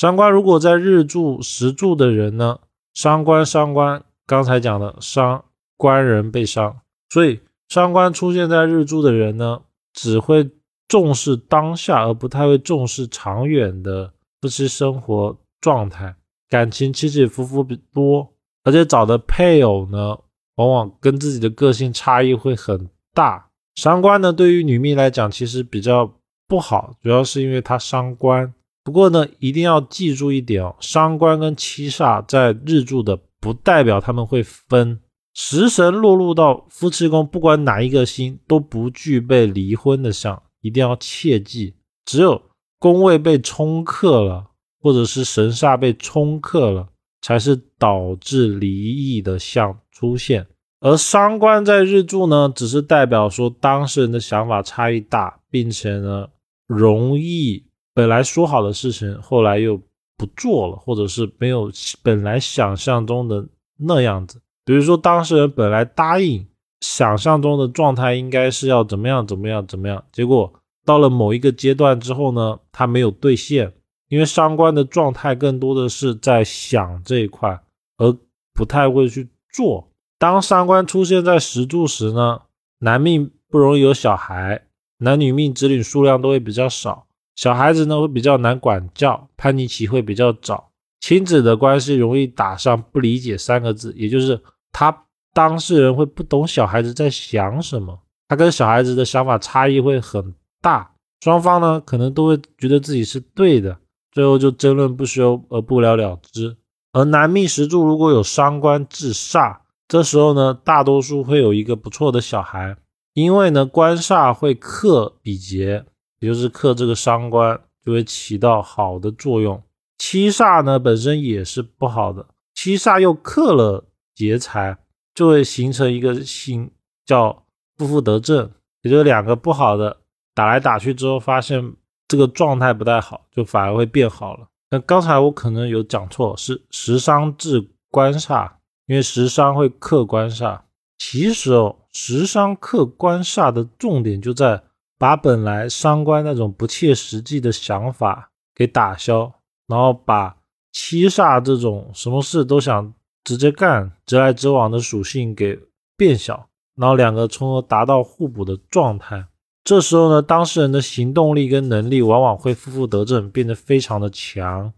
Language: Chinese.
伤官如果在日柱、时柱的人呢，伤官伤官，刚才讲的伤官人被伤，所以伤官出现在日柱的人呢，只会重视当下，而不太会重视长远的夫妻生活状态，感情起起伏伏比多，而且找的配偶呢，往往跟自己的个性差异会很大。伤官呢，对于女命来讲，其实比较不好，主要是因为它伤官。不过呢，一定要记住一点哦，伤官跟七煞在日柱的，不代表他们会分。食神落入到夫妻宫，不管哪一个星都不具备离婚的相，一定要切记。只有宫位被冲克了，或者是神煞被冲克了，才是导致离异的相出现。而伤官在日柱呢，只是代表说当事人的想法差异大，并且呢，容易。本来说好的事情，后来又不做了，或者是没有本来想象中的那样子。比如说，当事人本来答应想象中的状态应该是要怎么样怎么样怎么样，结果到了某一个阶段之后呢，他没有兑现，因为伤官的状态更多的是在想这一块，而不太会去做。当伤官出现在石柱时呢，男命不容易有小孩，男女命子女数量都会比较少。小孩子呢会比较难管教，叛逆期会比较早，亲子的关系容易打上不理解三个字，也就是他当事人会不懂小孩子在想什么，他跟小孩子的想法差异会很大，双方呢可能都会觉得自己是对的，最后就争论不休而不了了之。而男命石柱如果有伤官制煞，这时候呢大多数会有一个不错的小孩，因为呢官煞会克比劫。也就是克这个伤官，就会起到好的作用。七煞呢本身也是不好的，七煞又克了劫财，就会形成一个星叫不负得正，也就是两个不好的打来打去之后，发现这个状态不太好，就反而会变好了。那刚才我可能有讲错，是食伤制官煞，因为食伤会克官煞。其实哦，食伤克官煞的重点就在。把本来伤官那种不切实际的想法给打消，然后把七煞这种什么事都想直接干、直来直往的属性给变小，然后两个从而达到互补的状态。这时候呢，当事人的行动力跟能力往往会负负得正，变得非常的强。